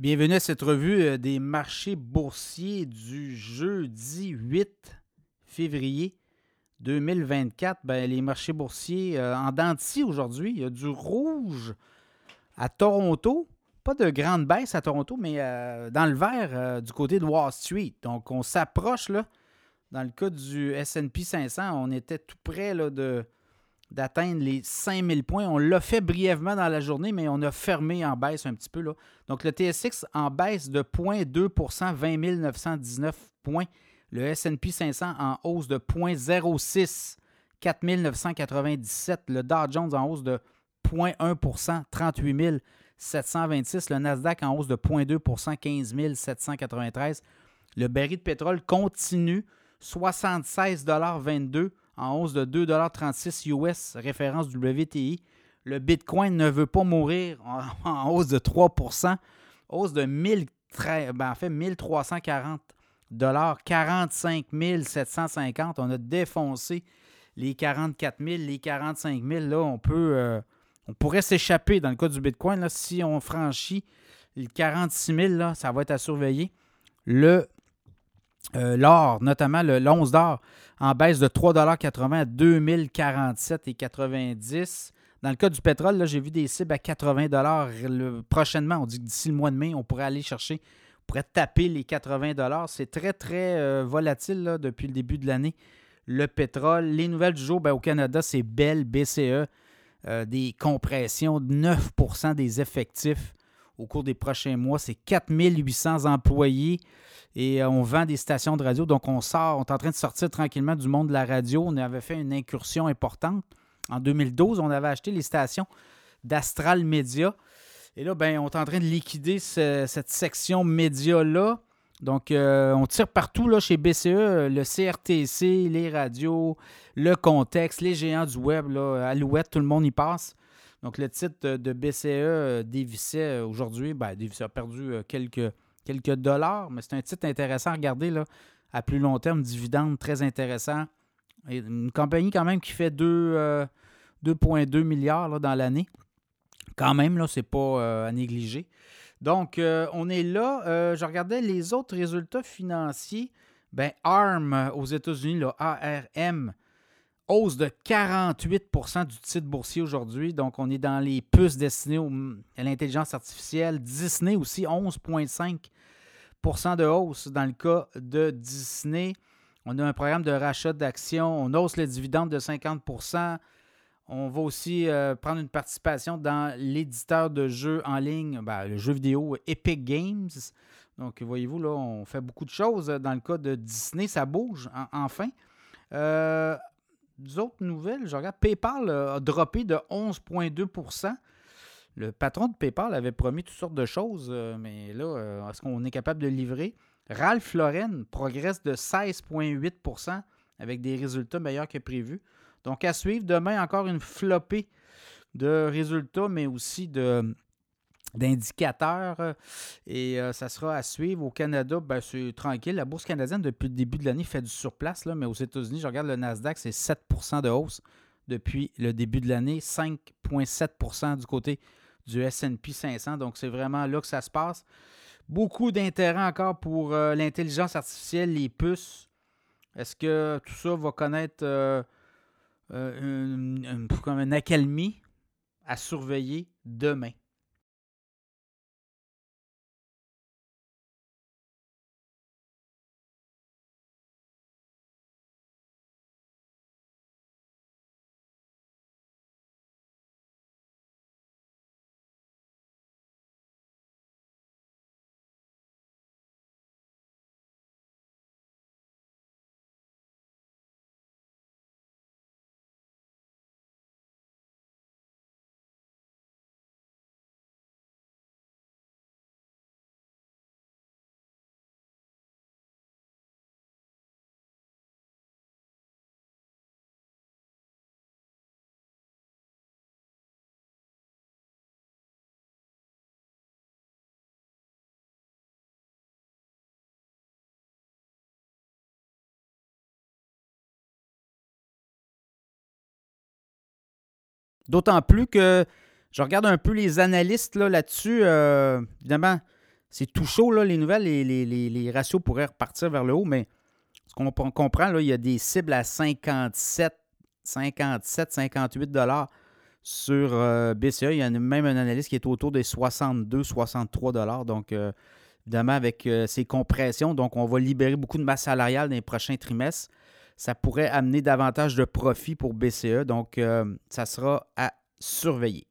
Bienvenue à cette revue euh, des marchés boursiers du jeudi 8 février 2024. Ben, les marchés boursiers euh, en denti aujourd'hui. Il y a du rouge à Toronto. Pas de grande baisse à Toronto, mais euh, dans le vert du côté de Wall Street. Donc, on s'approche là. Dans le cas du SP 500, on était tout près là, de, d'atteindre les 5000 points. On l'a fait brièvement dans la journée, mais on a fermé en baisse un petit peu. Là. Donc, le TSX en baisse de 0,2% 20 919 points. Le S&P 500 en hausse de 0,06 4 997. Le Dow Jones en hausse de 0,1% 38 726. Le Nasdaq en hausse de 0,2% 15 793. Le baril de pétrole continue 76,22 en hausse de 2,36 US, référence WTI. Le Bitcoin ne veut pas mourir en, hausse de 3% hausse de 1000, ben en fait 1340 dollars, 45 750. On a défoncé les 44 000, les 45 000. Là, euh, on pourrait s'échapper dans le cas du Bitcoin. Si on franchit les 46 000, là, ça va être à surveiller. Le euh, l'or, notamment le l'once d'or, en baisse de 3,80 à 2047,90 Dans le cas du pétrole, j'ai vu des cibles à 80 prochainement. On dit que d'ici le mois de mai, on pourrait aller chercher, on pourrait taper les 80 C'est très, très euh, volatile depuis le début de l'année. Le pétrole, les nouvelles du jour, ben, au Canada, c'est Bell, BCE, euh, des compressions de 9% des effectifs au cours des prochains mois. C'est 4800 employés et euh, on vend des stations de radio. Donc, on sort, on est en train de sortir tranquillement du monde de la radio. On avait fait une incursion importante. En 2012, on avait acheté les stations d'Astral Media. Et là, ben, on est en train de liquider cette section média-là. Donc, euh, on tire partout là, chez BCE, le CRTC, les radios, le contexte, les géants du web, là, Alouette, tout le monde y passe. Donc, le titre de BCE euh, dévissait aujourd'hui, ben, dévissait, a perdu quelques, quelques dollars, mais c'est un titre intéressant à regarder là, à plus long terme, dividende très intéressant. Une compagnie quand même qui fait 2,2 euh, milliards dans l'année. Quand même, là, c'est pas euh, à négliger. Donc, euh, on est là. je regardais les autres résultats financiers. Ben, ARM aux États-Unis, ARM, hausse de 48% du titre boursier aujourd'hui. Donc, on est dans les puces destinées à l'intelligence artificielle. Disney aussi, 11,5% de hausse dans le cas de Disney. On a un programme de rachat d'actions. On hausse le dividende de 50% On va aussi euh, prendre une participation dans l'éditeur de jeux en ligne, ben, le jeu vidéo Epic Games. Donc, voyez-vous, là, on fait beaucoup de choses. Dans le cas de Disney, ça bouge enfin. Euh, autres nouvelles, je regarde, PayPal a droppé de 11,2% Le patron de PayPal avait promis toutes sortes de choses, euh, mais là, euh, est-ce qu'on est capable de livrer? Ralph Lauren progresse de 16,8% avec des résultats meilleurs que prévu. Donc, à suivre, demain, encore une flopée de résultats, mais aussi de, d'indicateurs euh, et euh, ça sera à suivre. Au Canada, ben, c'est tranquille. La bourse canadienne, depuis le début de l'année, fait du surplace, là, mais aux États-Unis, je regarde le Nasdaq, c'est 7 de hausse depuis le début de l'année, 5,7 du côté du SP 500. Donc, c'est vraiment là que ça se passe. Beaucoup d'intérêt encore pour euh, l'intelligence artificielle, les puces. Est-ce que tout ça va connaître une, une accalmie à surveiller demain? D'autant plus que je regarde un peu les analystes là, là-dessus. Euh, évidemment, c'est tout chaud, là, les nouvelles. Les, les, les, ratios pourraient repartir vers le haut, mais ce qu'on comprend, là, il y a des cibles à 57, 57, 58 dollars sur euh, BCE. Il y a même un analyste qui est autour des 62, 63 dollars. Donc, euh, évidemment, avec euh, ces compressions, donc on va libérer beaucoup de masse salariale dans les prochains trimestres. Ça pourrait amener davantage de profit pour BCE. Donc, ça sera à surveiller.